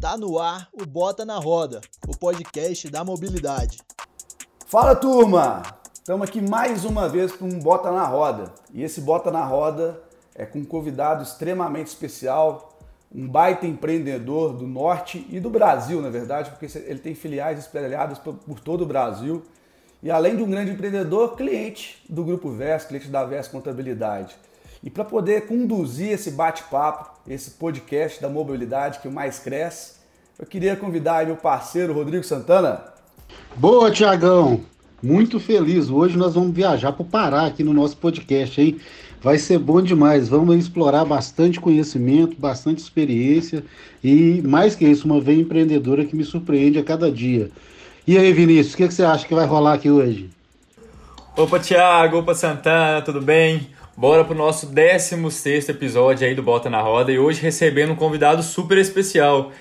Tá no ar o Bota na Roda, o podcast da mobilidade. Fala turma! Estamos aqui mais uma vez com um Bota na Roda. E esse Bota na Roda é com um convidado extremamente especial, um baita empreendedor do norte e do Brasil, na verdade, porque ele tem filiais espalhadas por todo o Brasil. E além de um grande empreendedor, cliente do Grupo VES, cliente da VES Contabilidade. E para poder conduzir esse bate-papo, esse podcast da mobilidade que mais cresce, eu queria convidar meu parceiro Rodrigo Santana. Boa, Tiagão! Muito feliz. Hoje nós vamos viajar para o Pará aqui no nosso podcast, hein? Vai ser bom demais. Vamos explorar bastante conhecimento, bastante experiência e, mais que isso, uma veia empreendedora que me surpreende a cada dia. E aí, Vinícius, o que, que você acha que vai rolar aqui hoje? Opa, Tiago, opa, Santana, tudo bem? Bora pro nosso 16 episódio aí do Bota na Roda e hoje recebendo um convidado super especial,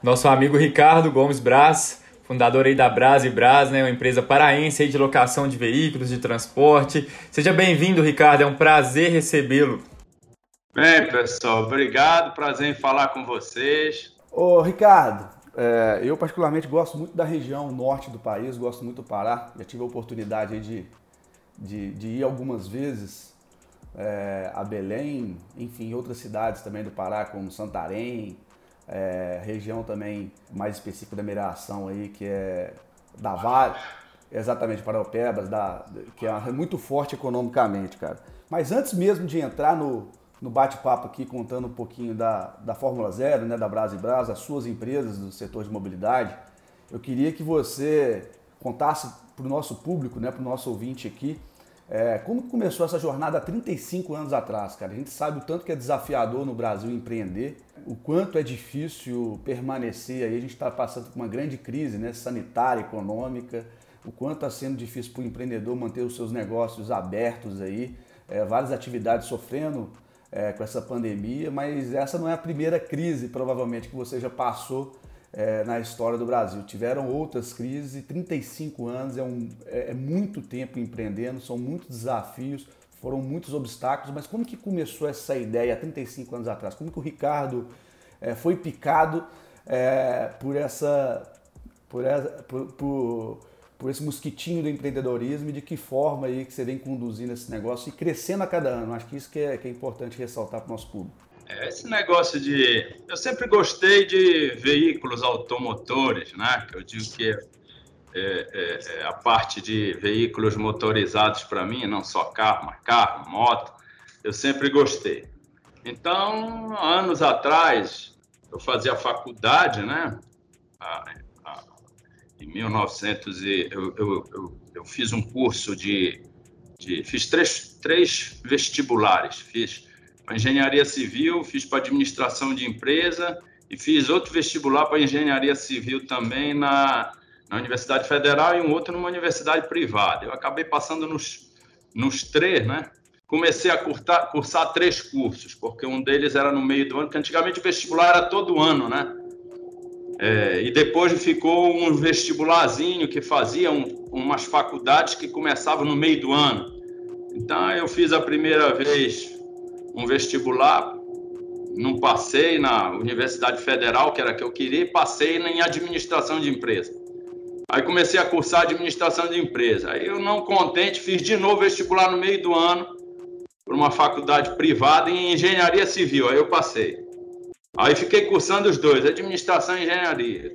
nosso amigo Ricardo Gomes Braz, fundador aí da Braz e Braz, né, uma empresa paraense aí de locação de veículos, de transporte. Seja bem-vindo, Ricardo, é um prazer recebê-lo. Bem, pessoal, obrigado, prazer em falar com vocês. Ô, Ricardo, é, eu particularmente gosto muito da região norte do país, gosto muito do Pará, já tive a oportunidade de, de, de ir algumas vezes é, a Belém, enfim, outras cidades também do Pará, como Santarém, é, região também mais específica da mineração aí, que é da Vale, exatamente, Paraupebas, da, que é muito forte economicamente, cara. Mas antes mesmo de entrar no, no bate-papo aqui, contando um pouquinho da, da Fórmula Zero, né, da Brasa e Brasa, as suas empresas do setor de mobilidade, eu queria que você contasse para o nosso público, né, para o nosso ouvinte aqui, é, como começou essa jornada há 35 anos atrás, cara? A gente sabe o tanto que é desafiador no Brasil empreender, o quanto é difícil permanecer aí. A gente está passando por uma grande crise né, sanitária, econômica, o quanto está sendo difícil para o empreendedor manter os seus negócios abertos aí, é, várias atividades sofrendo é, com essa pandemia, mas essa não é a primeira crise, provavelmente, que você já passou é, na história do Brasil. Tiveram outras crises e 35 anos é, um, é, é, muito tempo empreendendo, são muitos desafios, foram muitos obstáculos, mas como que começou essa ideia há 35 anos atrás? Como que o Ricardo é, foi picado é, por essa... Por, essa por, por, por, esse mosquitinho do empreendedorismo e de que forma aí que você vem conduzindo esse negócio e crescendo a cada ano. Acho que isso que é, que é importante ressaltar para o nosso público. É, esse negócio de. Eu sempre gostei de veículos automotores, né? Eu digo que é, é, é a parte de veículos motorizados para mim, não só carro, mas carro, moto, eu sempre gostei. Então, anos atrás, eu fazia faculdade, né? Em 1900, e eu, eu, eu, eu fiz um curso de, de. Fiz três, três vestibulares. Fiz engenharia civil, fiz para administração de empresa e fiz outro vestibular para engenharia civil também na, na Universidade Federal e um outro numa universidade privada. Eu acabei passando nos, nos três, né? Comecei a curtar, cursar três cursos, porque um deles era no meio do ano, que antigamente o vestibular era todo ano, né? É, e depois ficou um vestibularzinho que fazia um, umas faculdades que começavam no meio do ano. Então eu fiz a primeira vez um vestibular, não passei na Universidade Federal, que era a que eu queria, e passei em administração de empresa. Aí comecei a cursar administração de empresa. Aí eu não contente, fiz de novo vestibular no meio do ano por uma faculdade privada em engenharia civil. Aí eu passei. Aí fiquei cursando os dois, administração e engenharia.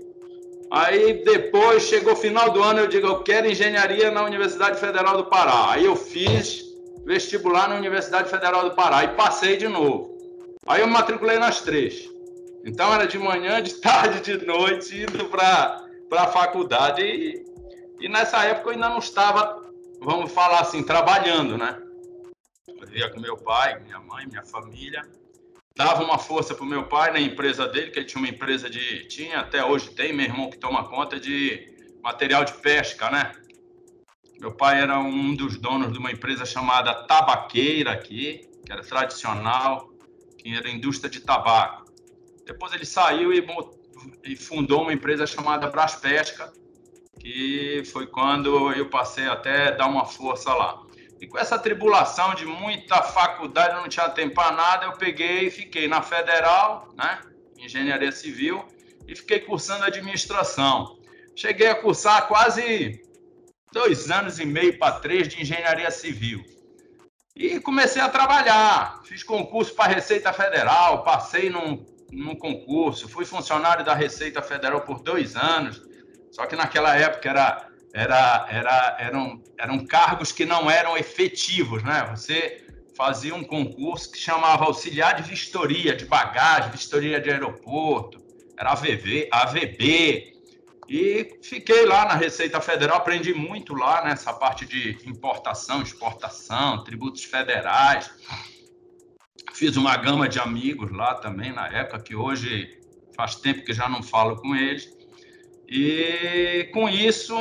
Aí depois chegou o final do ano, eu digo, eu quero engenharia na Universidade Federal do Pará. Aí eu fiz vestibular na Universidade Federal do Pará e passei de novo. Aí eu me matriculei nas três. Então era de manhã, de tarde, de noite, indo para a faculdade. E, e nessa época eu ainda não estava, vamos falar assim, trabalhando, né? Eu vivia com meu pai, minha mãe, minha família. Dava uma força para meu pai na empresa dele, que ele tinha uma empresa de. Tinha, até hoje tem, meu irmão que toma conta de material de pesca, né? Meu pai era um dos donos de uma empresa chamada Tabaqueira aqui, que era tradicional, que era indústria de tabaco. Depois ele saiu e, e fundou uma empresa chamada Braspesca, que foi quando eu passei até dar uma força lá. E com essa tribulação de muita faculdade, não tinha tempo para nada, eu peguei e fiquei na Federal, né? Engenharia Civil, e fiquei cursando administração. Cheguei a cursar quase dois anos e meio para três de engenharia civil. E comecei a trabalhar. Fiz concurso para a Receita Federal, passei num, num concurso, fui funcionário da Receita Federal por dois anos. Só que naquela época era, era, era, eram, eram cargos que não eram efetivos, né? Você fazia um concurso que chamava auxiliar de vistoria de bagagem, vistoria de aeroporto, era AVV, AVB, e fiquei lá na Receita Federal, aprendi muito lá nessa parte de importação, exportação, tributos federais. Fiz uma gama de amigos lá também na época, que hoje faz tempo que já não falo com eles. E com isso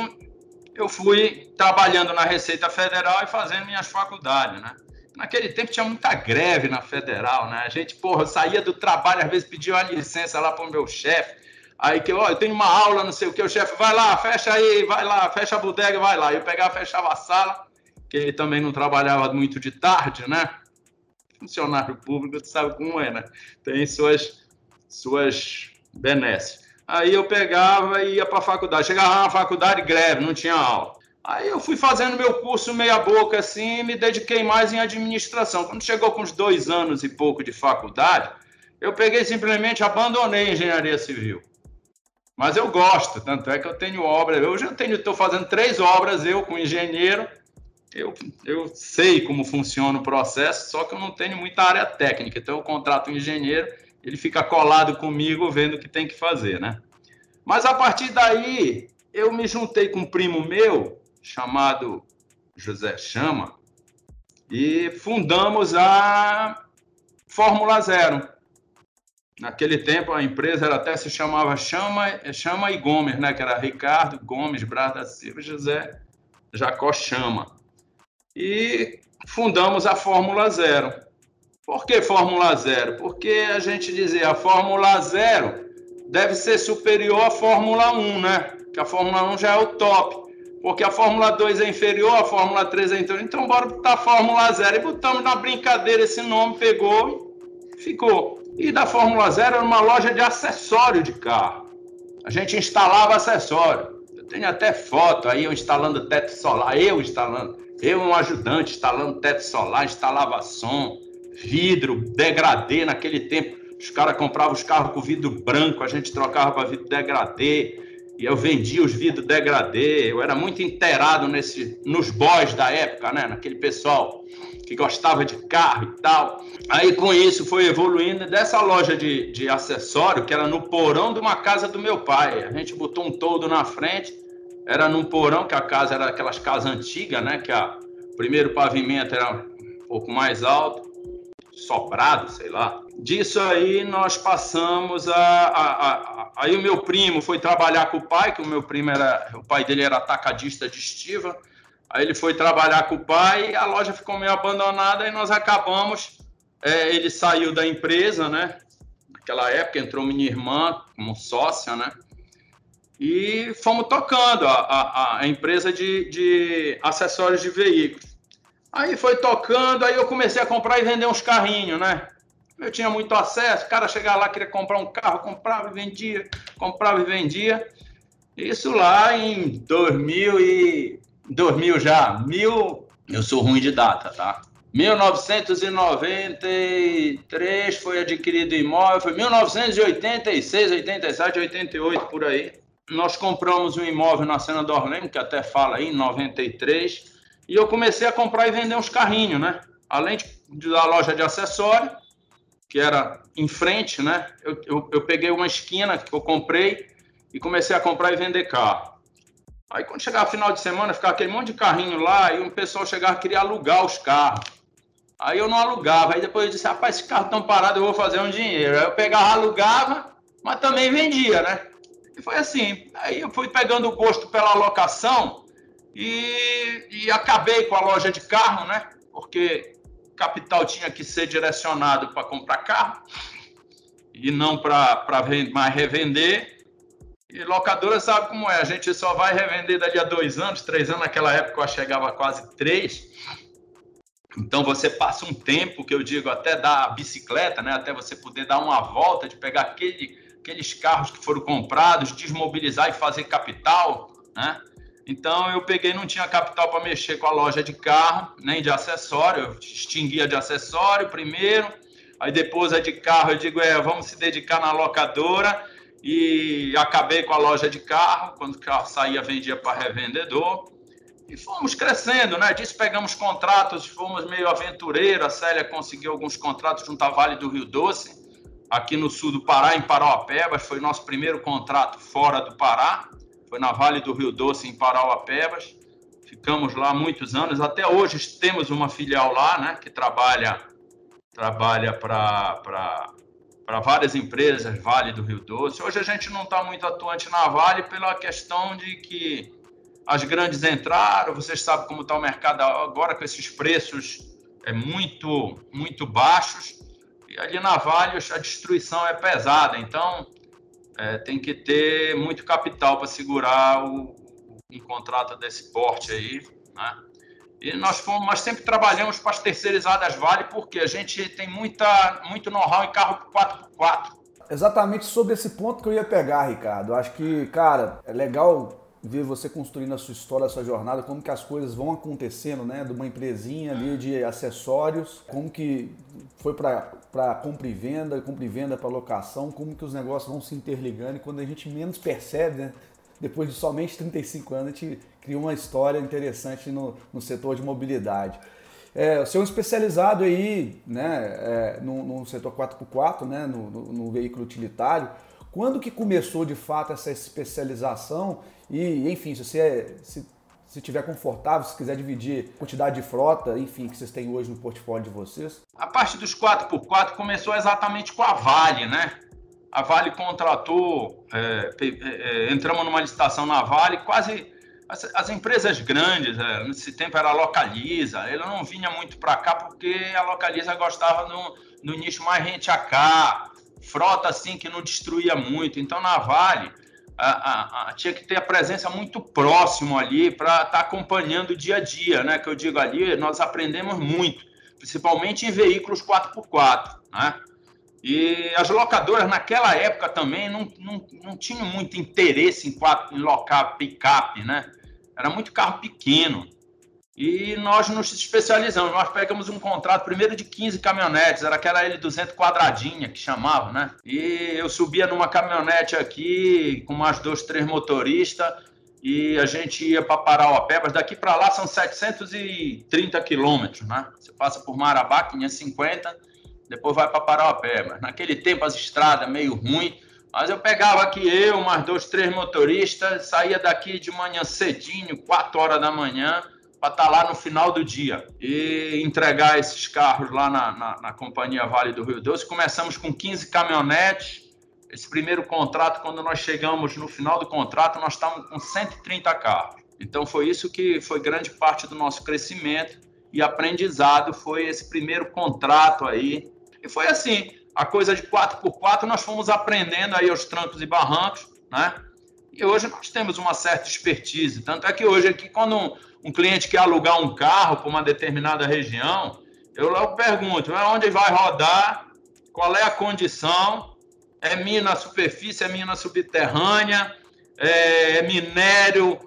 eu fui trabalhando na Receita Federal e fazendo minhas faculdades, né? Naquele tempo tinha muita greve na Federal, né? A gente, porra, saía do trabalho, às vezes pedia uma licença lá para o meu chefe Aí que, ó, eu tenho uma aula, não sei o que, o chefe, vai lá, fecha aí, vai lá, fecha a bodega, vai lá. Eu pegava, fechava a sala, que ele também não trabalhava muito de tarde, né? Funcionário público, tu sabe como é, né? Tem suas, suas benesses. Aí eu pegava e ia para a faculdade. Chegava na faculdade, greve, não tinha aula. Aí eu fui fazendo meu curso meia boca assim me dediquei mais em administração. Quando chegou com uns dois anos e pouco de faculdade, eu peguei simplesmente abandonei a engenharia civil. Mas eu gosto, tanto é que eu tenho obra. Eu já tenho, estou fazendo três obras, eu com engenheiro. Eu, eu sei como funciona o processo, só que eu não tenho muita área técnica. Então eu contrato um engenheiro, ele fica colado comigo vendo o que tem que fazer, né? Mas a partir daí, eu me juntei com um primo meu, chamado José Chama, e fundamos a Fórmula Zero. Naquele tempo a empresa ela até se chamava Chama, Chama e Gomes, né? Que era Ricardo Gomes Braz da Silva José Jacó Chama. E fundamos a Fórmula Zero. Por que Fórmula Zero? Porque a gente dizia a Fórmula Zero deve ser superior à Fórmula 1, né? Que a Fórmula 1 já é o top. Porque a Fórmula 2 é inferior, a Fórmula 3 é inferior. Então, bora botar a Fórmula Zero. E botamos na brincadeira esse nome, pegou e ficou. E da Fórmula Zero era uma loja de acessório de carro. A gente instalava acessório. Eu tenho até foto aí, eu instalando teto solar, eu instalando. Eu, um ajudante, instalando teto solar, instalava som, vidro, degradê naquele tempo. Os caras compravam os carros com vidro branco, a gente trocava para vidro degradê. E eu vendia os vidros degradê. Eu era muito inteirado nesse, nos boys da época, né? Naquele pessoal que gostava de carro e tal. Aí com isso foi evoluindo dessa loja de, de acessório, que era no porão de uma casa do meu pai. A gente botou um todo na frente, era num porão, que a casa era aquelas casas antigas, né? Que a, o primeiro pavimento era um pouco mais alto, sobrado, sei lá. Disso aí nós passamos a, a, a, Aí o meu primo foi trabalhar com o pai, que o meu primo era. O pai dele era atacadista de estiva Aí ele foi trabalhar com o pai e a loja ficou meio abandonada e nós acabamos. É, ele saiu da empresa, né? Naquela época entrou minha irmã como sócia, né? E fomos tocando a, a, a empresa de, de acessórios de veículos. Aí foi tocando, aí eu comecei a comprar e vender uns carrinhos, né? Eu tinha muito acesso, o cara chegava lá, queria comprar um carro, comprava e vendia, comprava e vendia. Isso lá em 2000 e 2000 já, mil, eu sou ruim de data, tá? 1993 foi adquirido imóvel, foi 1986, 87, 88 por aí. Nós compramos um imóvel na Cena do Orlando, que até fala aí, em 93, e eu comecei a comprar e vender uns carrinhos, né? Além de, da loja de acessório, que era em frente, né? Eu, eu, eu peguei uma esquina que eu comprei e comecei a comprar e vender carro. Aí quando chegava final de semana, ficava aquele monte de carrinho lá e um pessoal chegava queria alugar os carros. Aí eu não alugava. Aí depois eu disse, rapaz, esse carro tão parado, eu vou fazer um dinheiro. Aí eu pegava, alugava, mas também vendia, né? E foi assim. Aí eu fui pegando o gosto pela locação e, e acabei com a loja de carro, né? Porque capital tinha que ser direcionado para comprar carro e não para mais revender. E locadora sabe como é, a gente só vai revender dali a dois anos, três anos, naquela época eu chegava a quase três. Então você passa um tempo que eu digo até dar bicicleta, né? Até você poder dar uma volta de pegar aquele, aqueles carros que foram comprados, desmobilizar e fazer capital, né? Então eu peguei, não tinha capital para mexer com a loja de carro, nem de acessório, eu extinguia de acessório primeiro, aí depois a de carro eu digo, é, vamos se dedicar na locadora e acabei com a loja de carro, quando o carro saía vendia para revendedor. E fomos crescendo, né? Disso pegamos contratos, fomos meio aventureiro. A Célia conseguiu alguns contratos junto à Vale do Rio Doce, aqui no sul do Pará, em Parauapebas. Foi nosso primeiro contrato fora do Pará. Foi na Vale do Rio Doce, em Parauapebas. Ficamos lá muitos anos. Até hoje temos uma filial lá, né? Que trabalha trabalha para para várias empresas, Vale do Rio Doce. Hoje a gente não está muito atuante na Vale pela questão de que as grandes entraram, vocês sabem como está o mercado agora com esses preços é muito, muito baixos. E ali na Vale a destruição é pesada, então é, tem que ter muito capital para segurar o, um contrato desse porte aí, né? E nós fomos, mas sempre trabalhamos para as terceirizadas Vale, porque a gente tem muita, muito know-how em carro 4x4. Exatamente sobre esse ponto que eu ia pegar, Ricardo. Acho que, cara, é legal ver você construindo a sua história, a sua jornada, como que as coisas vão acontecendo, né? De uma empresinha ali de acessórios, como que foi para compra e venda, compra e venda para locação, como que os negócios vão se interligando e quando a gente menos percebe, né? Depois de somente 35 anos, a gente cria uma história interessante no, no setor de mobilidade. É, senhor é especializado aí né, é, no, no, setor 4x4, né, no, no, no veículo utilitário, quando que começou de fato essa especialização e, enfim, se você é, se, se tiver confortável, se quiser dividir a quantidade de frota, enfim, que vocês têm hoje no portfólio de vocês? A parte dos 4x4 começou exatamente com a Vale, né? A Vale contratou, é, é, é, entramos numa licitação na Vale, quase as, as empresas grandes, é, nesse tempo era a Localiza, ela não vinha muito para cá porque a Localiza gostava no, no nicho mais rente a cá, frota assim que não destruía muito. Então na Vale a, a, a, tinha que ter a presença muito próximo ali para estar tá acompanhando o dia a dia, né? Que eu digo ali, nós aprendemos muito, principalmente em veículos 4x4, né? E as locadoras naquela época também não, não, não tinham muito interesse em, em locar picape, né? Era muito carro pequeno. E nós nos especializamos. Nós pegamos um contrato primeiro de 15 caminhonetes, era aquela L200 quadradinha que chamava, né? E eu subia numa caminhonete aqui com mais dois, três motoristas e a gente ia para Parauapebas. Daqui para lá são 730 quilômetros, né? Você passa por Marabá, 550, depois vai para Parauapebas. Naquele tempo as estradas meio ruim, mas eu pegava aqui eu, mais dois, três motoristas, saía daqui de manhã cedinho, 4 horas da manhã para estar tá lá no final do dia e entregar esses carros lá na, na, na, Companhia Vale do Rio Doce. Começamos com 15 caminhonetes. Esse primeiro contrato, quando nós chegamos no final do contrato, nós estávamos com 130 carros. Então foi isso que foi grande parte do nosso crescimento e aprendizado foi esse primeiro contrato aí. E foi assim, a coisa de 4x4 nós fomos aprendendo aí aos trancos e barrancos, né? E hoje nós temos uma certa expertise. Tanto é que hoje aqui, quando um, um cliente quer alugar um carro para uma determinada região, eu logo pergunto, onde vai rodar, qual é a condição, é mina superfície, é mina subterrânea, é, é minério,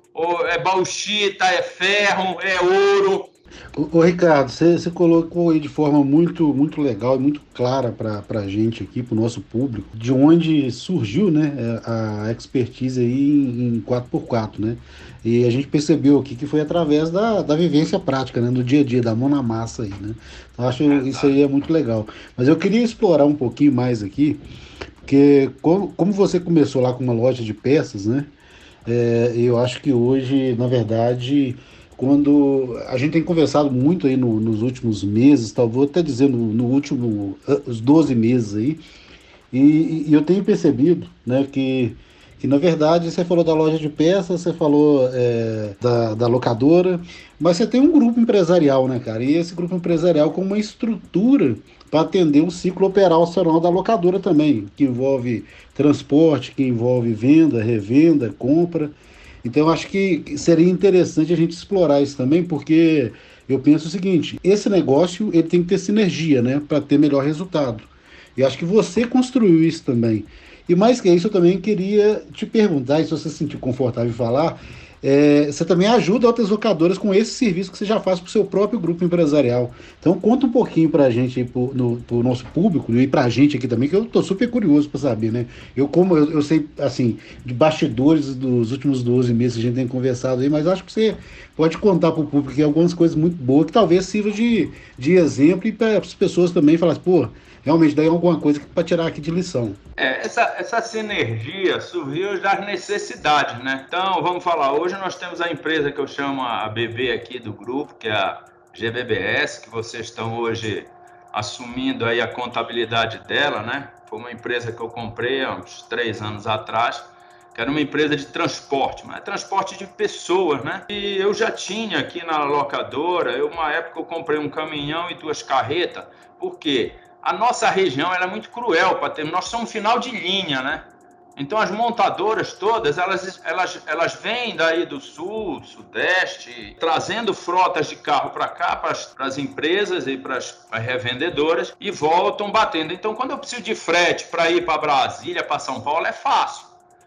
é bauxita, é ferro, é ouro, Ô, Ricardo, você, você, colocou aí de forma muito, muito legal e muito clara para a gente aqui, para o nosso público, de onde surgiu né, a expertise aí em, 4x4, né? E a gente percebeu aqui que foi através da, da vivência prática, né, do dia a dia, da mão na massa aí, né? Então, acho que isso aí é muito legal. Mas eu queria explorar um pouquinho mais aqui, porque como, como você começou lá com uma loja de peças, né? É, eu acho que hoje, na verdade quando a gente tem conversado muito aí no, nos últimos meses, tal, vou até dizer no, último, os 12 meses aí, e, e, eu tenho percebido né, que, que, na verdade, você falou da loja de peças, você falou é, da, da locadora, mas você tem um grupo empresarial, né, cara? E esse grupo empresarial com uma estrutura para atender o ciclo operacional da locadora também, que envolve transporte, que envolve venda, revenda, compra. Então, acho que seria interessante a gente explorar isso também, porque Eu penso o seguinte: esse negócio ele tem que ter sinergia, né, para ter melhor resultado. E acho que você construiu isso também. E mais que isso, eu também queria te perguntar, e se você se sentir confortável em falar, é, você também ajuda outras locadoras com esse serviço que você já faz para o seu próprio grupo empresarial. Então conta um pouquinho para a gente, para o nosso público e para a gente aqui também, que eu estou super curioso para saber, né? Eu como eu, eu, sei, assim, de bastidores dos últimos 12 meses que a gente tem conversado aí, mas acho que você pode contar para o público algumas coisas muito boas que talvez sirva de, de exemplo e para as pessoas também falar, pô, realmente daí é alguma coisa para tirar aqui de lição. É, essa, essa sinergia surgiu das necessidades, né? Então, vamos falar, hoje nós temos a empresa que eu chamo a BB aqui do grupo, que é a GBBS, que vocês estão hoje assumindo aí a contabilidade dela, né? Foi uma empresa que eu comprei há uns três anos atrás, que era uma empresa de transporte, mas é transporte de pessoas, né? E eu já tinha aqui na locadora, eu, uma época eu comprei um caminhão e duas carretas, por quê? A nossa região é muito cruel para ter. Nós somos final de linha, né? Então as montadoras todas, elas, elas, elas vêm daí do sul, sudeste, trazendo frotas de carro para cá, para as empresas e para as revendedoras, e voltam batendo. Então, quando eu preciso de frete para ir para Brasília, para São Paulo, é fácil.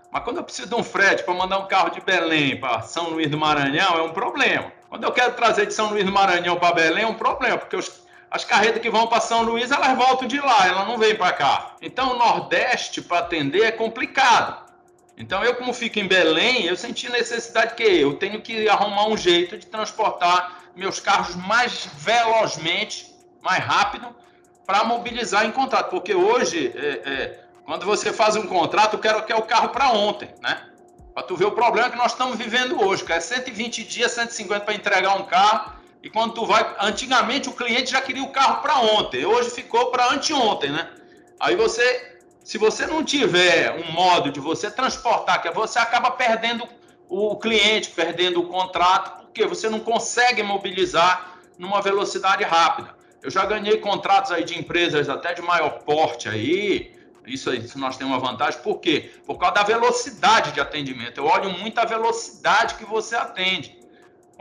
Mas quando eu preciso de um frete para mandar um carro de Belém para São Luís do Maranhão, é um problema. Quando eu quero trazer de São Luís do Maranhão para Belém, é um problema, porque os as carretas que vão para São Luís, elas voltam de lá, elas não vêm para cá. Então, o Nordeste, para atender, é complicado. Então, eu, como fico em Belém, eu senti necessidade que eu tenho que arrumar um jeito de transportar meus carros mais velozmente, mais rápido, para mobilizar em contrato. Porque hoje, é, é, quando você faz um contrato, eu quero que é o carro para ontem, né? Para tu ver o problema que nós estamos vivendo hoje, que é 120 dias, 150 para entregar um carro e quando tu vai, antigamente o cliente já queria o carro para ontem, hoje ficou para anteontem, né? Aí você, se você não tiver um modo de você transportar, que você acaba perdendo o cliente, perdendo o contrato, porque você não consegue mobilizar numa velocidade rápida. Eu já ganhei contratos aí de empresas até de maior porte aí, isso, isso nós temos uma vantagem, por quê? Por causa da velocidade de atendimento. Eu olho muito a velocidade que você atende.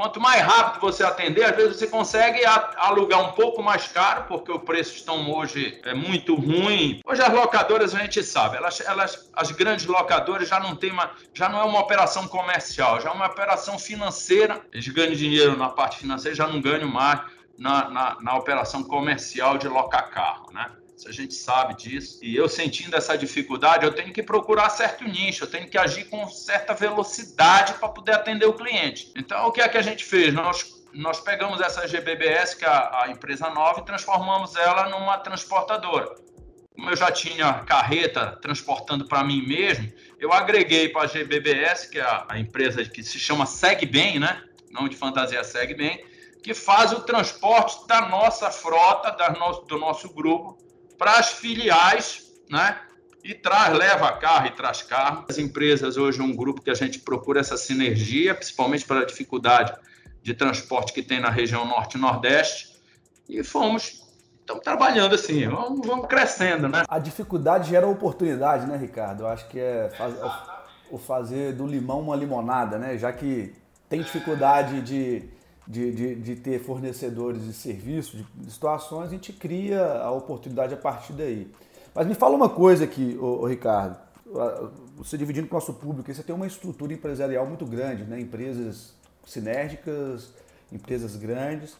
Quanto mais rápido você atender, às vezes você consegue alugar um pouco mais caro, porque o preço estão hoje é muito ruim. Hoje as locadoras a gente sabe, elas, elas, as grandes locadoras já não tem uma, já não é uma operação comercial, já é uma operação financeira. Eles ganham dinheiro na parte financeira, já não ganham mais na, na, na operação comercial de locar carro, né? A gente sabe disso. E eu sentindo essa dificuldade, eu tenho que procurar certo nicho, eu tenho que agir com certa velocidade para poder atender o cliente. Então, o que é que a gente fez? Nós nós pegamos essa GBBS, que é a, a empresa nova, e transformamos ela numa transportadora. Como eu já tinha carreta transportando para mim mesmo, eu agreguei para a GBBS, que é a, a, empresa que se chama SegBem, né? Não de fantasia SegBem, que faz o transporte da nossa frota, da no, do nosso grupo, para as filiais, né? E traz, leva carro e traz carro. As empresas hoje é um grupo que a gente procura essa sinergia, principalmente pela dificuldade de transporte que tem na região norte e nordeste. E fomos, estamos trabalhando assim, vamos, vamos crescendo, né? A dificuldade gera oportunidade, né, Ricardo? Eu acho que é, faz, é o fazer do limão uma limonada, né? Já que tem dificuldade de de, de, de, ter fornecedores de serviços, de, de, situações, a gente cria a oportunidade a partir daí. Mas me fala uma coisa aqui, ô, ô Ricardo, você dividindo com o nosso público, você tem uma estrutura empresarial muito grande, né? empresas sinérgicas, empresas grandes.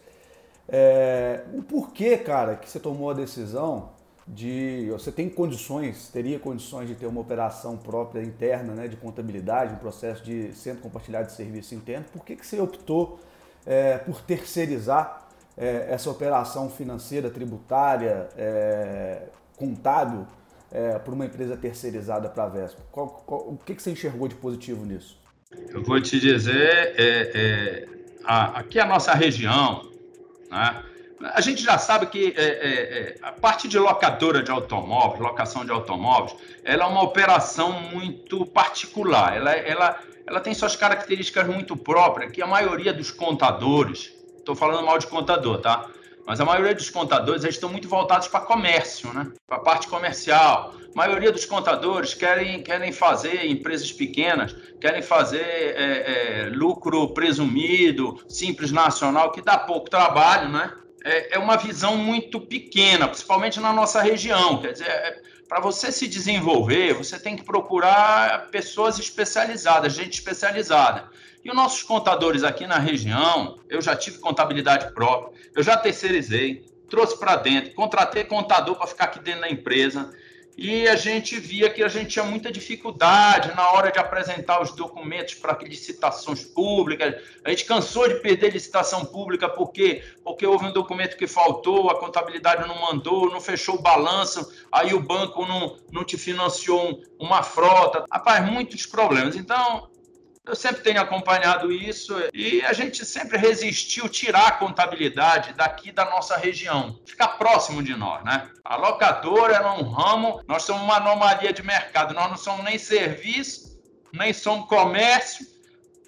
É, o porquê, cara, que você tomou a decisão de. Você tem condições, teria condições de ter uma operação própria interna né, de contabilidade, um processo de centro compartilhado de serviço interno, por que, que você optou é, por terceirizar é, essa operação financeira, tributária, é, contábil é, por uma empresa terceirizada para a Vespa? Qual, qual, o que, que você enxergou de positivo nisso? Eu vou te dizer, é, é, a, aqui a nossa região, né, a gente já sabe que é, é, é, a parte de locadora de automóveis, locação de automóveis, ela é uma operação muito particular. Ela, ela, ela tem suas características muito próprias, que a maioria dos contadores, estou falando mal de contador, tá? Mas a maioria dos contadores eles estão muito voltados para comércio, né? Para a parte comercial. A maioria dos contadores querem, querem fazer empresas pequenas, querem fazer é, é, lucro presumido, simples nacional, que dá pouco trabalho, né? É, é uma visão muito pequena, principalmente na nossa região. Quer dizer, é, para você se desenvolver, você tem que procurar pessoas especializadas, gente especializada. E os nossos contadores aqui na região, eu já tive contabilidade própria, eu já terceirizei, trouxe para dentro, contratei contador para ficar aqui dentro da empresa. E a gente via que a gente tinha muita dificuldade na hora de apresentar os documentos para licitações públicas. A gente cansou de perder licitação pública porque porque houve um documento que faltou, a contabilidade não mandou, não fechou o balanço, aí o banco não, não te financiou uma frota. Rapaz, muitos problemas. Então, eu sempre tenho acompanhado isso e a gente sempre resistiu tirar a contabilidade daqui da nossa região, ficar próximo de nós, né? A locadora é um ramo, nós somos uma anomalia de mercado, nós não somos nem serviço, nem somos comércio,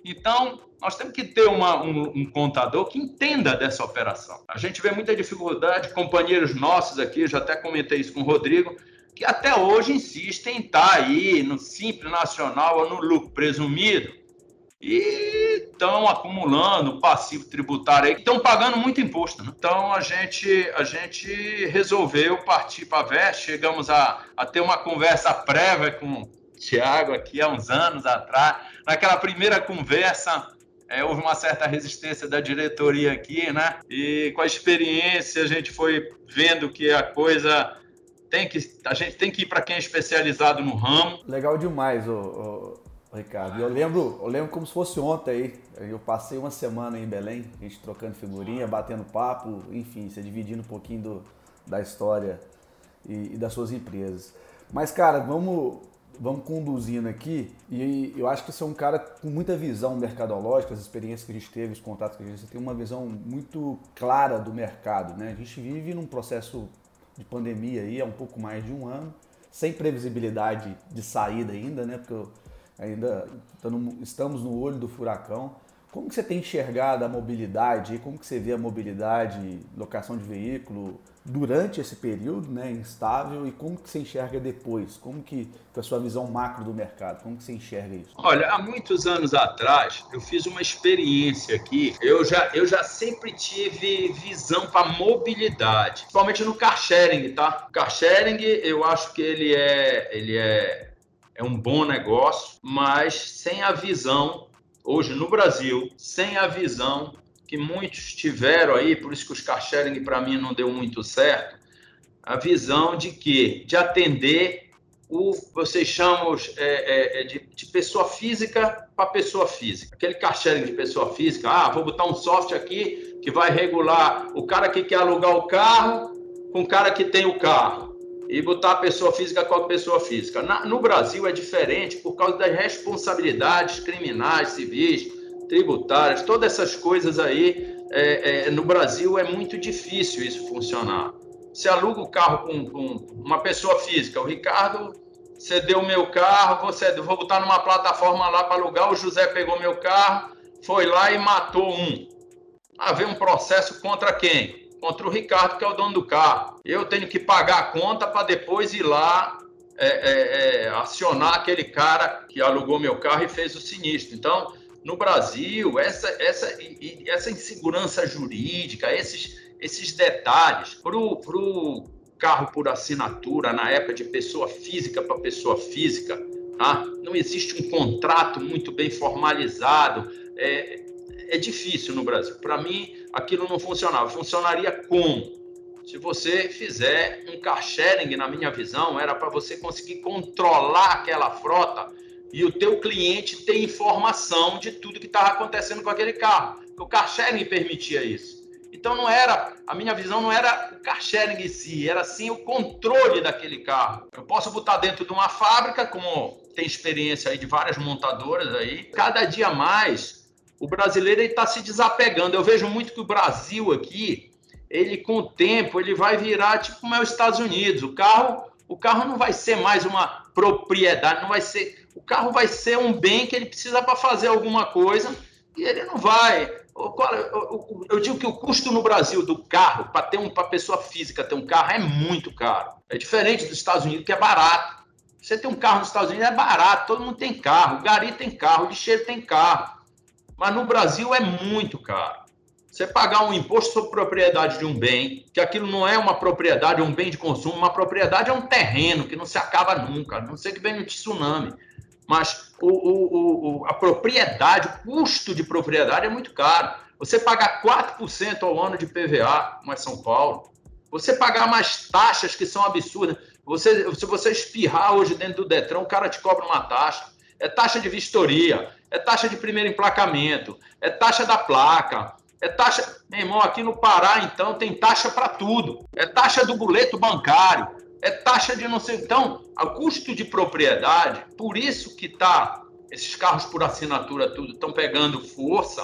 então nós temos que ter uma, um, um, contador que entenda dessa operação. A gente vê muita dificuldade, companheiros nossos aqui, já até comentei isso com o Rodrigo, que até hoje insistem em estar aí no Simples Nacional ou no lucro presumido e estão acumulando passivo tributário aí, estão pagando muito imposto. Né? Então a gente, a gente resolveu partir para a VES, chegamos a, a ter uma conversa prévia com o Tiago aqui há uns anos atrás. Naquela primeira conversa, é, houve uma certa resistência da diretoria aqui, né? E com a experiência a gente foi vendo que a coisa tem que a gente tem que ir para quem é especializado no ramo. Legal demais, o, Ricardo. Eu lembro, eu lembro como se fosse ontem aí. Eu passei uma semana em Belém, a gente trocando figurinha, batendo papo, enfim, você dividindo um pouquinho do, da história e, e, das suas empresas. Mas, cara, vamos, vamos conduzindo aqui. E eu acho que você é um cara com muita visão mercadológica, as experiências que a gente teve, os contatos que a gente você tem uma visão muito clara do mercado, né? A gente vive num processo de pandemia aí há um pouco mais de um ano, sem previsibilidade de saída ainda, né? Porque ainda estamos no olho do furacão. Como que você tem enxergado a mobilidade? Como que você vê a mobilidade, locação de veículo durante esse período, né, instável e como que você enxerga depois? Como que, com a sua visão macro do mercado, como que você enxerga isso? Olha, há muitos anos atrás eu fiz uma experiência aqui. Eu já, eu já sempre tive visão para mobilidade, principalmente no car sharing, tá? O car sharing, eu acho que ele é, ele é é um bom negócio, mas sem a visão, hoje no Brasil, sem a visão que muitos tiveram aí, por isso que os car sharing para mim não deu muito certo, a visão de que de atender o vocês chamam é, é, é, de, de, pessoa física para pessoa física. Aquele car sharing de pessoa física, ah, vou botar um software aqui que vai regular o cara que quer alugar o carro com o cara que tem o carro e botar a pessoa física com a pessoa física. Na, no Brasil é diferente por causa das responsabilidades criminais, civis, tributárias, todas essas coisas aí. É, é, no Brasil é muito difícil isso funcionar. Você aluga o carro com, com uma pessoa física, o Ricardo cedeu o meu carro, você, vou botar numa plataforma lá para alugar, o José pegou meu carro, foi lá e matou um. Haver um processo contra quem? Contra o Ricardo, que é o dono do carro. Eu tenho que pagar a conta para depois ir lá é, é, é, acionar aquele cara que alugou meu carro e fez o sinistro. Então, no Brasil, essa, essa, essa insegurança jurídica, esses, esses detalhes, para o carro por assinatura, na época de pessoa física para pessoa física, tá? não existe um contrato muito bem formalizado. É, é difícil no Brasil. Para mim, aquilo não funcionava. Funcionaria como? Se você fizer um car sharing, na minha visão, era para você conseguir controlar aquela frota e o teu cliente ter informação de tudo que estava acontecendo com aquele carro. O car sharing permitia isso. Então não era, a minha visão não era o car sharing em si, era sim o controle daquele carro. Eu posso botar dentro de uma fábrica, como tem experiência aí de várias montadoras aí, cada dia mais o brasileiro está se desapegando. Eu vejo muito que o Brasil aqui, ele com o tempo, ele vai virar tipo como é os Estados Unidos. O carro, o carro não vai ser mais uma propriedade, não vai ser. O carro vai ser um bem que ele precisa para fazer alguma coisa e ele não vai Eu digo que o custo no Brasil do carro, para ter um, para pessoa física ter um carro, é muito caro. É diferente dos Estados Unidos, que é barato. Você tem um carro nos Estados Unidos é barato, todo mundo tem carro, o gari tem carro, o lixeiro tem carro. Mas no Brasil é muito caro. Você pagar um imposto sobre propriedade de um bem, que aquilo não é uma propriedade, é um bem de consumo, uma propriedade é um terreno que não se acaba nunca, não sei que vem no tsunami. Mas o, o, o, a propriedade, o custo de propriedade é muito caro. Você pagar 4% ao ano de PVA, como é São Paulo, você pagar mais taxas que são absurdas. Você, se você espirrar hoje dentro do Detran, o cara te cobra uma taxa. É taxa de vistoria, é taxa de primeiro emplacamento, é taxa da placa, é taxa. Meu irmão, aqui no Pará, então, tem taxa para tudo. É taxa do boleto bancário, é taxa de não sei. Então, o custo de propriedade, por isso que tá esses carros por assinatura tudo estão pegando força,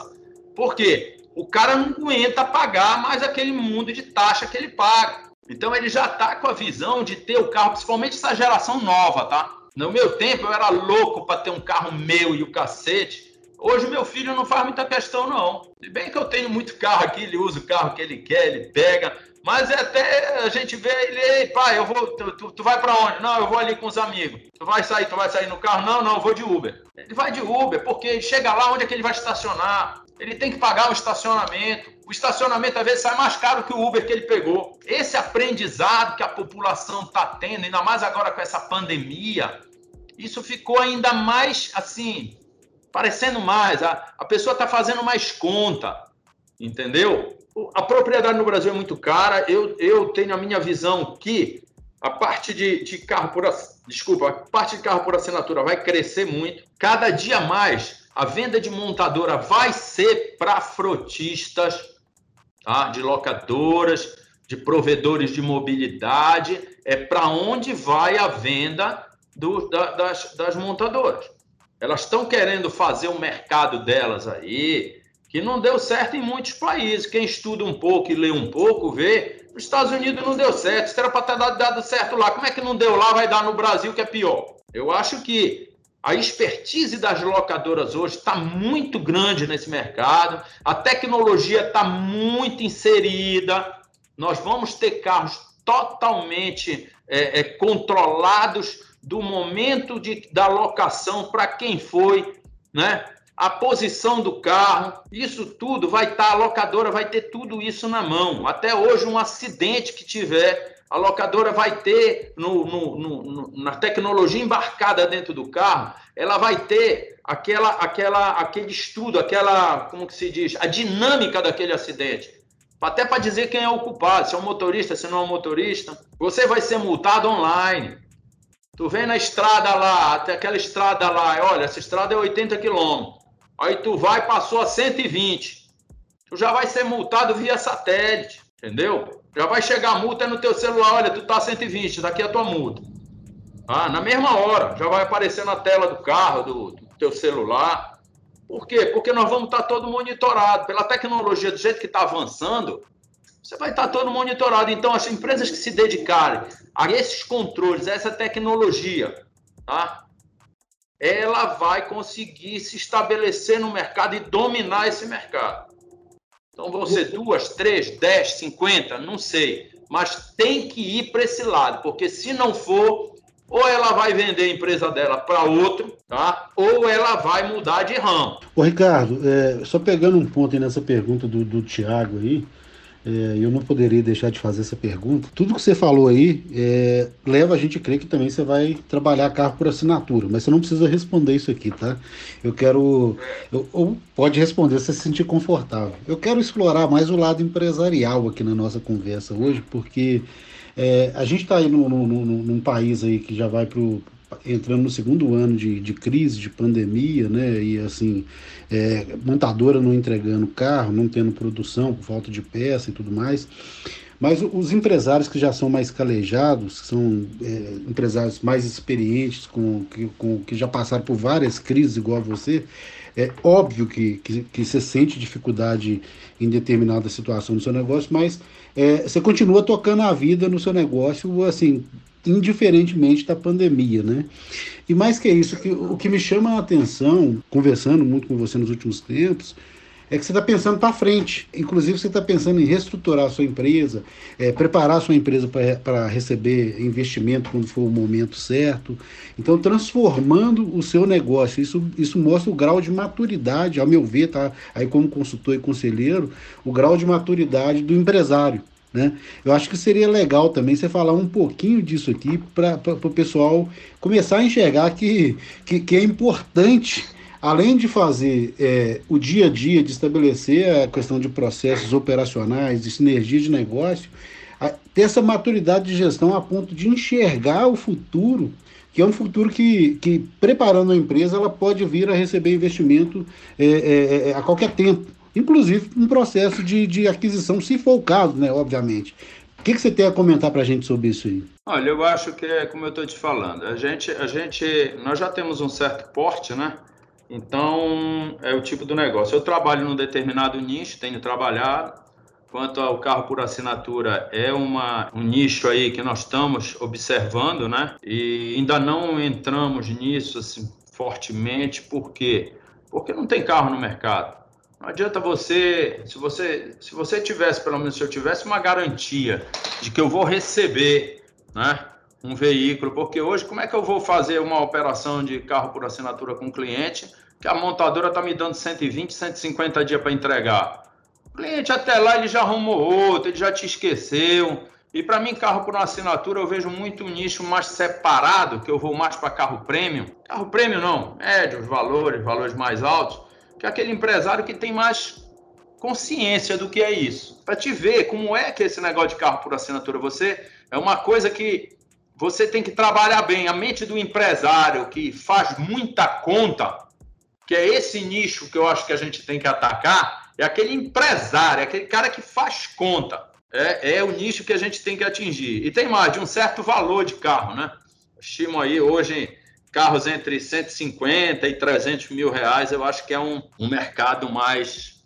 porque o cara não aguenta pagar mais aquele mundo de taxa que ele paga. Então ele já está com a visão de ter o carro, principalmente essa geração nova, tá? No meu tempo eu era louco para ter um carro meu e o cacete. Hoje meu filho não faz muita questão não. Se bem que eu tenho muito carro aqui, ele usa o carro que ele quer, ele pega, mas é até a gente vê ele, ei, pai, eu vou, tu, tu, tu vai para onde? Não, eu vou ali com os amigos. Tu vai sair, tu vai sair no carro? Não, não, eu vou de Uber. Ele vai de Uber, porque chega lá onde é que ele vai estacionar. Ele tem que pagar o estacionamento. O estacionamento às vezes sai mais caro que o Uber que ele pegou. Esse aprendizado que a população está tendo, ainda mais agora com essa pandemia, isso ficou ainda mais assim, parecendo mais. A, a pessoa está fazendo mais conta, entendeu? a propriedade no Brasil é muito cara. Eu, eu tenho a minha visão que a parte de, de carro por desculpa, a parte de carro por assinatura vai crescer muito. Cada dia mais a venda de montadora vai ser para frotistas, tá? De locadoras, de provedores de mobilidade, é para onde vai a venda do, da, das, das montadoras. Elas estão querendo fazer o mercado delas aí, que não deu certo em muitos países. Quem estuda um pouco e lê um pouco, vê. Nos Estados Unidos não deu certo. Isso era para ter dado certo lá. Como é que não deu lá, vai dar no Brasil, que é pior? Eu acho que a expertise das locadoras hoje está muito grande nesse mercado. A tecnologia está muito inserida. Nós vamos ter carros totalmente é, é, controlados do momento de, da locação para quem foi, né? a posição do carro, isso tudo vai estar, tá, a locadora vai ter tudo isso na mão. Até hoje, um acidente que tiver, a locadora vai ter no, no, no, na tecnologia embarcada dentro do carro, ela vai ter aquela, aquela, aquele estudo, aquela, como que se diz, a dinâmica daquele acidente. Até para dizer quem é o culpado, se é um motorista, se não é um motorista. Você vai ser multado online. Tu vem na estrada lá, até aquela estrada lá, olha, essa estrada é 80 quilômetros. Aí tu vai passou a 120. Tu já vai ser multado via satélite, entendeu? Já vai chegar a multa no teu celular, olha, tu tá a 120, daqui é a tua multa. Ah, na mesma hora, já vai aparecer na tela do carro, do, do teu celular. Por quê? Porque nós vamos estar todo monitorado. Pela tecnologia, do jeito que está avançando, você vai estar todo monitorado. Então, as empresas que se dedicarem a esses controles, a essa tecnologia, tá? ela vai conseguir se estabelecer no mercado e dominar esse mercado. Então, vão ser duas, três, dez, cinquenta, não sei. Mas tem que ir para esse lado, porque se não for, ou ela vai vender a empresa dela para outro, tá? ou ela vai mudar de ramo. Ô, Ricardo, é, só pegando um ponto aí nessa pergunta do, do Tiago aí, é, eu não poderia deixar de fazer essa pergunta. Tudo que você falou aí é, leva a gente a crer que também você vai trabalhar carro por assinatura, mas você não precisa responder isso aqui, tá? Eu quero. Eu, ou pode responder se você se sentir confortável. Eu quero explorar mais o lado empresarial aqui na nossa conversa hoje, porque é, a gente está aí no, no, no, num país aí que já vai para entrando no segundo ano de, de crise, de pandemia, né? E assim, é, montadora não entregando carro, não tendo produção por falta de peça e tudo mais. Mas os empresários que já são mais calejados, que são é, empresários mais experientes, com, que, com, que já passaram por várias crises igual a você, é óbvio que, que, que você sente dificuldade em determinada situação no seu negócio, mas é, você continua tocando a vida no seu negócio, assim, indiferentemente da pandemia, né? E mais que isso, que, o que me chama a atenção, conversando muito com você nos últimos tempos, é que você está pensando para frente. Inclusive, você está pensando em reestruturar a sua empresa, é, preparar a sua empresa para receber investimento quando for o momento certo. Então, transformando o seu negócio. Isso, isso mostra o grau de maturidade, ao meu ver, tá? aí como consultor e conselheiro, o grau de maturidade do empresário. Né? Eu acho que seria legal também você falar um pouquinho disso aqui para o pessoal começar a enxergar que, que, que é importante além de fazer é, o dia a dia, de estabelecer a questão de processos operacionais, de sinergia de negócio, a, ter essa maturidade de gestão a ponto de enxergar o futuro, que é um futuro que, que preparando a empresa, ela pode vir a receber investimento é, é, é a qualquer tempo, inclusive um processo de, de aquisição, se for o caso, né, obviamente. O que, que você tem a comentar para a gente sobre isso aí? Olha, eu acho que é como eu estou te falando. A gente, a gente, nós já temos um certo porte, né? Então, é o tipo do negócio. Eu trabalho num determinado nicho, tenho trabalhado. Quanto ao carro por assinatura, é uma, um nicho aí que nós estamos observando, né? E ainda não entramos nisso assim, fortemente, por quê? Porque não tem carro no mercado. Não adianta você, se você, se você tivesse, pelo menos se eu tivesse uma garantia de que eu vou receber, né? um veículo, porque hoje como é que eu vou fazer uma operação de carro por assinatura com cliente que a montadora está me dando 120, 150 dias para entregar? O cliente até lá ele já arrumou outro, ele já te esqueceu. E para mim, carro por assinatura, eu vejo muito um nicho mais separado, que eu vou mais para carro premium. Carro premium não, médios valores, valores mais altos, que é aquele empresário que tem mais consciência do que é isso. Para te ver como é que é esse negócio de carro por assinatura, você é uma coisa que você tem que trabalhar bem a mente do empresário que faz muita conta, que é esse nicho que eu acho que a gente tem que atacar, é aquele empresário, é aquele cara que faz conta. É, é o nicho que a gente tem que atingir. E tem mais, de um certo valor de carro, né? Estimo aí hoje carros entre 150 e 300 mil reais, eu acho que é um, um mercado mais,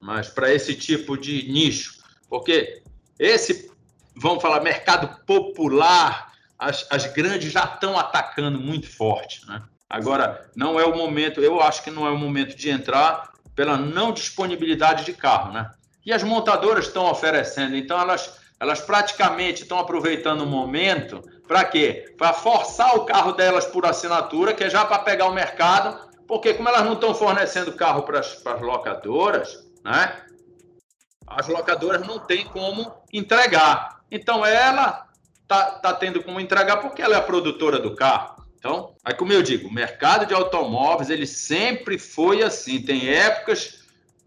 mais para esse tipo de nicho. Porque esse, vamos falar, mercado popular, as, as grandes já estão atacando muito forte. Né? Agora, não é o momento, eu acho que não é o momento de entrar pela não disponibilidade de carro. Né? E as montadoras estão oferecendo, então elas, elas praticamente estão aproveitando o momento para quê? Para forçar o carro delas por assinatura, que é já para pegar o mercado, porque como elas não estão fornecendo carro para as locadoras, né? As locadoras não têm como entregar. Então ela tá, tá tendo como entregar porque ela é a produtora do carro. Então, aí como eu digo, o mercado de automóveis ele sempre foi assim. Tem épocas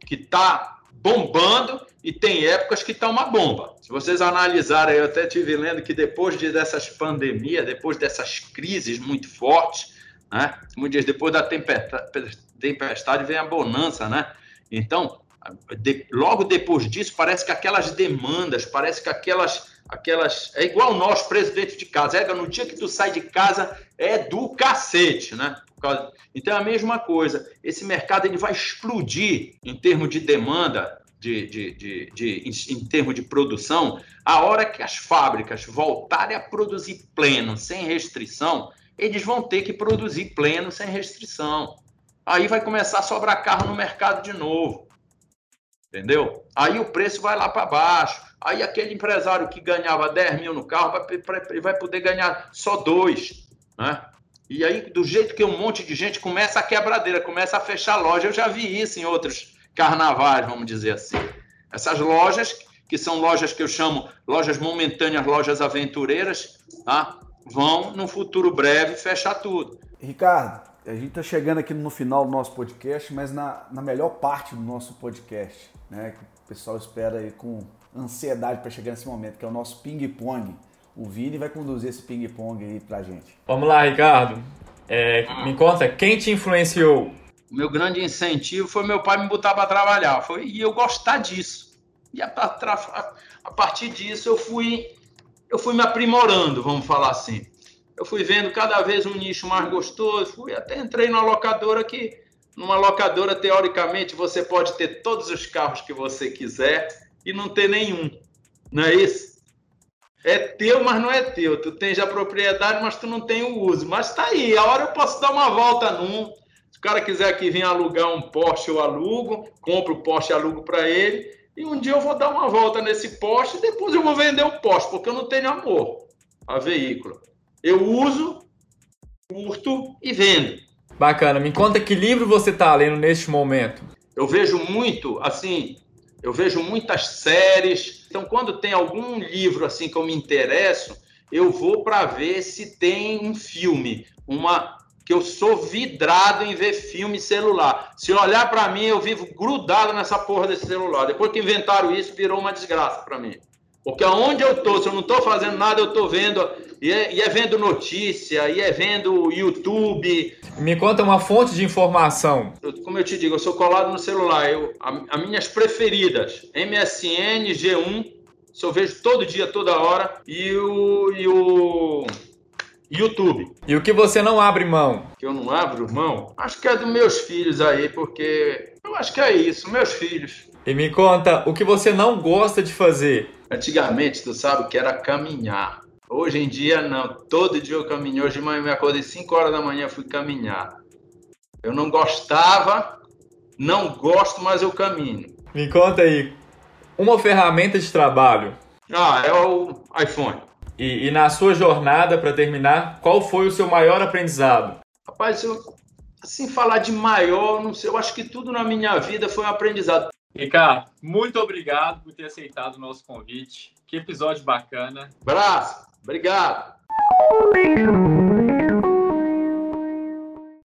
que tá bombando e tem épocas que tá uma bomba. Se vocês analisarem, eu até tive lendo que depois de dessas pandemias, depois dessas crises muito fortes, né? Como diz, depois da tempestade vem a bonança, né? Então, de, logo depois disso, parece que aquelas demandas, parece que aquelas aquelas. É igual nós, preso dentro de casa. É, no dia que tu sai de casa é do cacete, né? Então é a mesma coisa. Esse mercado ele vai explodir em termos de demanda, de, de, de, de em, em termos de produção, a hora que as fábricas voltarem a produzir pleno, sem restrição, eles vão ter que produzir pleno, sem restrição. Aí vai começar a sobrar carro no mercado de novo. Entendeu? Aí o preço vai lá para baixo. Aí aquele empresário que ganhava 10 mil no carro vai, vai poder ganhar só dois. Né? E aí, do jeito que um monte de gente começa a quebradeira, começa a fechar loja. Eu já vi isso em outros carnavais, vamos dizer assim. Essas lojas, que são lojas que eu chamo lojas momentâneas, lojas aventureiras, tá? vão, no futuro breve, fechar tudo. Ricardo, a gente está chegando aqui no final do nosso podcast, mas na, na melhor parte do nosso podcast, né? Que o pessoal espera aí com ansiedade para chegar nesse momento, que é o nosso ping-pong. O Vini vai conduzir esse ping-pong aí pra gente. Vamos lá, Ricardo. É, me conta, quem te influenciou? O meu grande incentivo foi meu pai me botar para trabalhar. Foi, e eu gostar disso. E a, a, a, partir disso eu fui, eu fui me aprimorando, vamos falar assim. Eu fui vendo cada vez um nicho mais gostoso. Fui até entrei numa locadora que, numa locadora, teoricamente, você pode ter todos os carros que você quiser e não ter nenhum. Não é isso? É teu, mas não é teu. Tu tens a propriedade, mas tu não tem o uso. Mas tá aí, a hora eu posso dar uma volta num. cara quiser aqui vir alugar um Porsche, eu alugo, compro o Porsche e alugo para ele. E um dia eu vou dar uma volta nesse Porsche e depois eu vou vender o Porsche, porque eu não tenho amor a veículo. Eu uso, curto e vendo. Bacana. Me conta que livro você está lendo neste momento. Eu vejo muito, assim, eu vejo muitas séries. Então, quando tem algum livro assim que eu me interesso, eu vou para ver se tem um filme, uma que eu sou vidrado em ver filme celular. Se olhar para mim, eu vivo grudado nessa porra desse celular. Depois que inventaram isso, virou uma desgraça para mim. Porque aonde eu tô, se eu não estou fazendo nada, eu estou vendo, e é, e é, vendo notícia, e é vendo YouTube. Me conta uma fonte de informação. Eu, como eu te digo, eu sou colado no celular. Eu, as minhas preferidas, MSN, G1, isso eu vejo todo dia, toda hora, e o, e o YouTube. E o que você não abre mão? Que eu não abro mão? Acho que é dos meus filhos aí, porque eu acho que é isso, meus filhos. E me conta o que você não gosta de fazer. Antigamente, tu sabe que era caminhar. Hoje em dia, não. Todo dia eu caminho. Hoje de manhã eu me acordei 5 horas da manhã fui caminhar. Eu não gostava, não gosto, mas eu caminho. Me conta aí, uma ferramenta de trabalho. Ah, é o iPhone. E, e na sua jornada, para terminar, qual foi o seu maior aprendizado? Rapaz, eu, assim, falar de maior, não sei, eu acho que tudo na minha vida foi um aprendizado. Ricardo, muito obrigado por ter aceitado o nosso convite. Que episódio bacana. Abraço, obrigado.